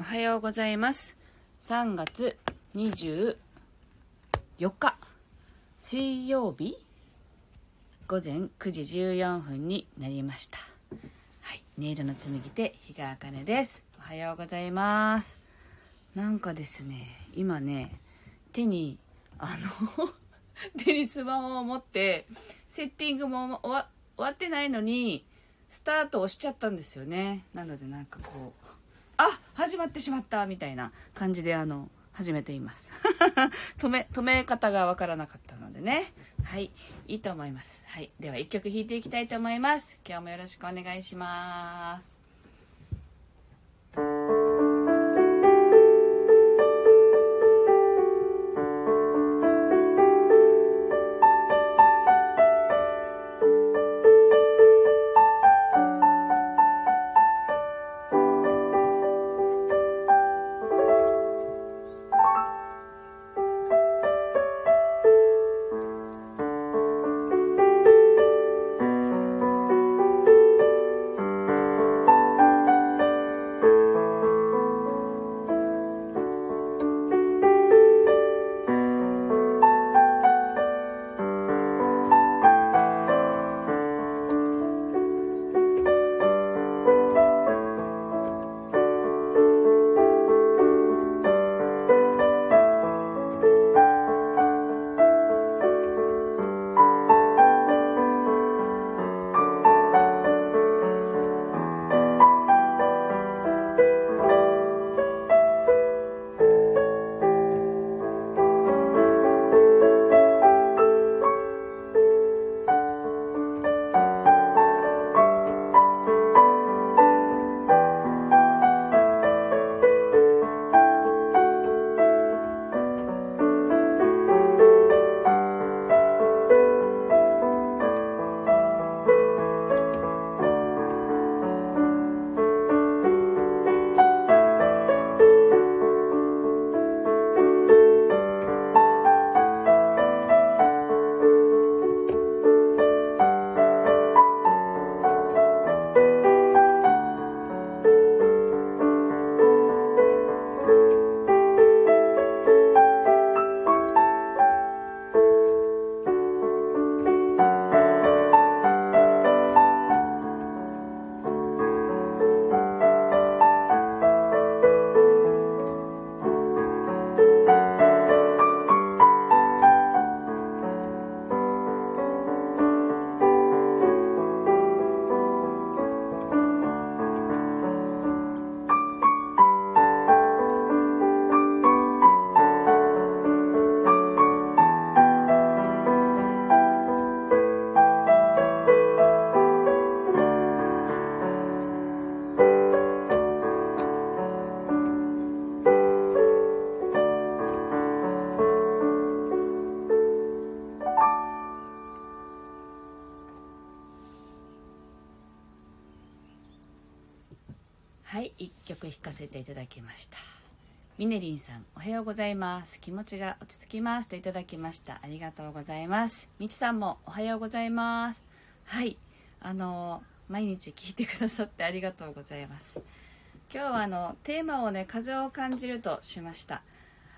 おはようございます。3月24日、水曜日、午前9時14分になりました。はい、音色の紡ぎ手、日川茜です。おはようございます。なんかですね、今ね、手に、あの、手にスマホを持って、セッティングも終わ終わってないのに、スタートをしちゃったんですよね。なのでなんかこう、あ始まってしまったみたいな感じであの始めています。止め止め方がわからなかったのでね。はい。いいと思います。はい。では1曲弾いていきたいと思います。今日もよろしくお願いします。一曲弾かせていただきました。ミネリンさんおはようございます。気持ちが落ち着きます。といただきました。ありがとうございます。みちさんもおはようございます。はい。あの毎日聞いてくださってありがとうございます。今日はあのテーマをね風を感じるとしました。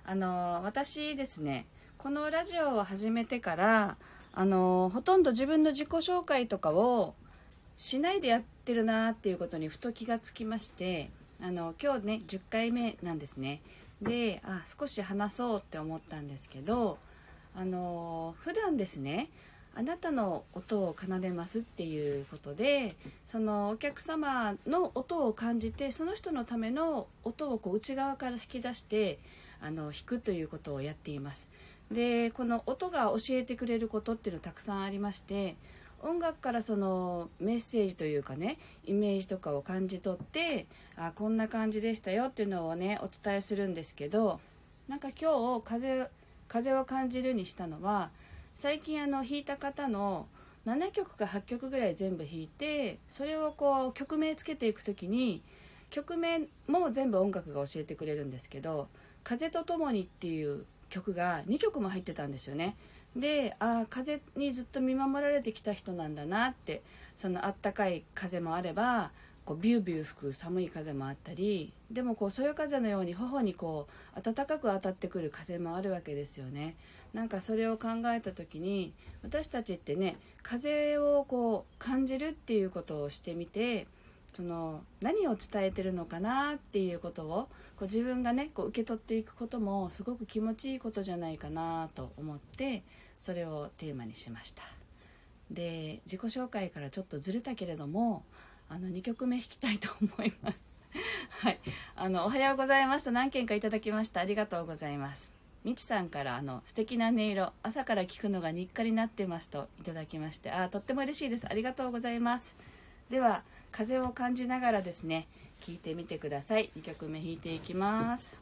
あの私ですねこのラジオを始めてからあのほとんど自分の自己紹介とかをしないでやってるなっていうことにふと気がつきましてあの今日ね10回目なんですね。であ少し話そうって思ったんですけどあの普段ですねあなたの音を奏でますっていうことでそのお客様の音を感じてその人のための音をこう内側から引き出してあの弾くということをやっています。でこの音が教えてくれることっていうのはたくさんありまして音楽からそのメッセージというかねイメージとかを感じ取ってあこんな感じでしたよっていうのをねお伝えするんですけどなんか今日風風を感じるにしたのは最近あの弾いた方の7曲か8曲ぐらい全部弾いてそれをこう曲名つけていく時に曲名も全部音楽が教えてくれるんですけど「風と共に」っていう曲が2曲も入ってたんですよね。であ風にずっと見守られてきた人なんだなってそのあったかい風もあればこうビュービュー吹く寒い風もあったりでもこうそよ風のように頬にこう暖かく当たってくる風もあるわけですよね。なんかそれを考えた時に私たちってね風をこう感じるっていうことをしてみてその何を伝えてるのかなっていうことをこう自分がねこう受け取っていくこともすごく気持ちいいことじゃないかなと思ってそれをテーマにしました。で自己紹介からちょっとずれたけれどもあの2曲目弾きたいと思います。はい。あのおはようございますと何件かいただきました。ありがとうございます。みちさんからあの素敵な音色朝から聞くのが日課になってますといただきましてあとっても嬉しいです。ありがとうございます。では風を感じながらですね聞いてみてください。2曲目弾いていきます。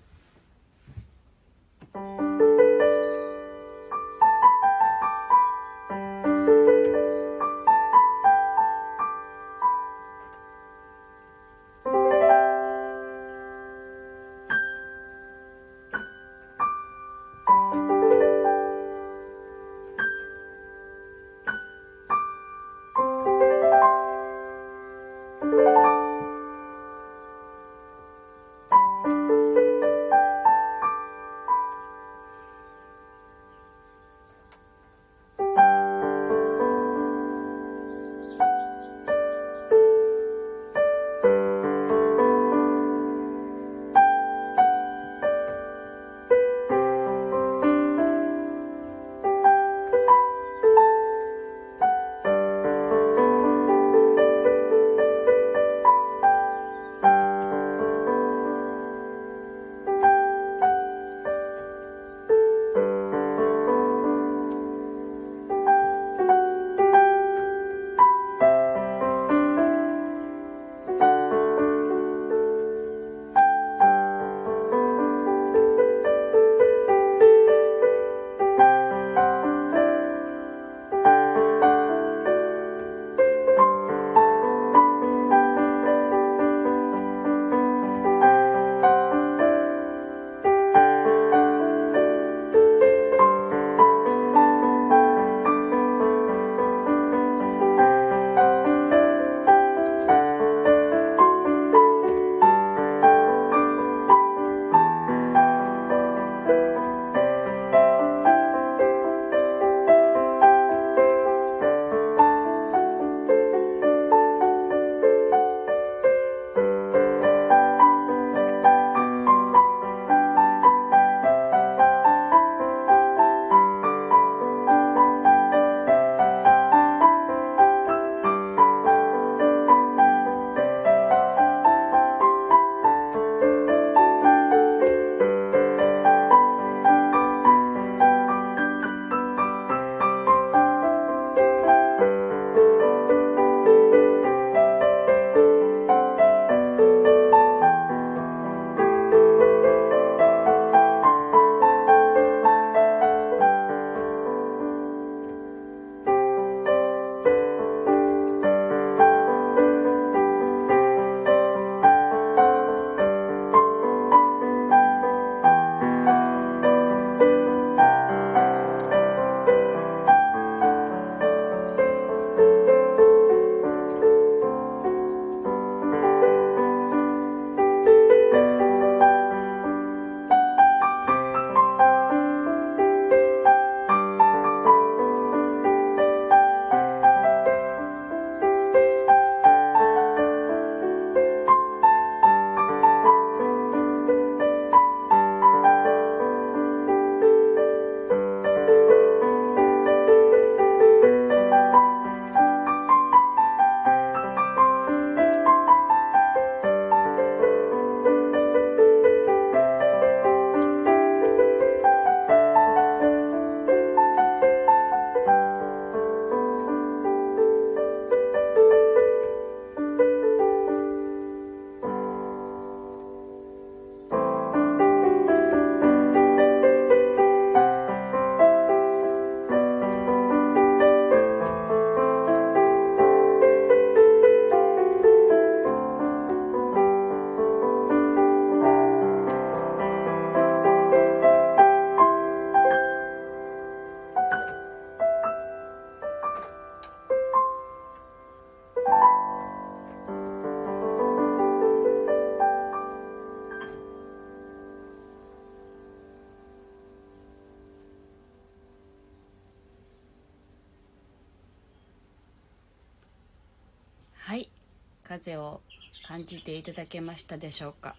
風を感じていただけましたでしょうか？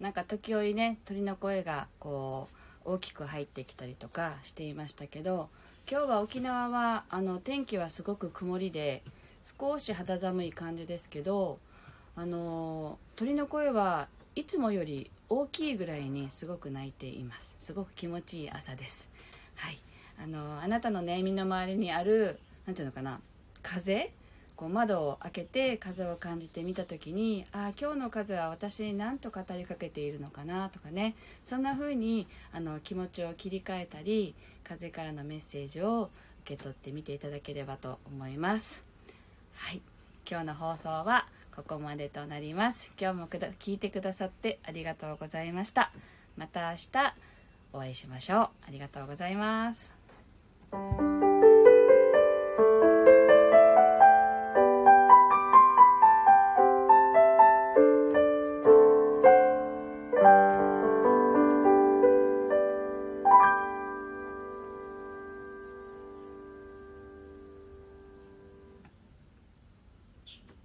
なんか時折ね鳥の声がこう大きく入ってきたりとかしていましたけど今日は沖縄はあの天気はすごく曇りで少し肌寒い感じですけどあの鳥の声はいつもより大きいぐらいにすごく鳴いています。すごく気持ちいい朝です。はい。あのあなたのね身の周りにある何ていうのかな風こう窓を開けて風を感じてみた時にああ今日の風は私に何と語りかけているのかなとかね。そんな風にあに気持ちを切り替えたり風からのメッセージを受け取ってみていただければと思います。はい。今日の放送はここまでとなります。今日もくだ聞いてくださってありがとうございました。また明日お会いしましょう。ありがとうございます。